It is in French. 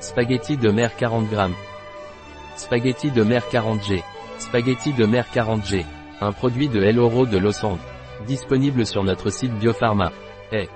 Spaghetti de mer 40 g. Spaghetti de mer 40G. Spaghetti de mer 40G. Un produit de El Oro de Losange. Disponible sur notre site Biopharma. Eh.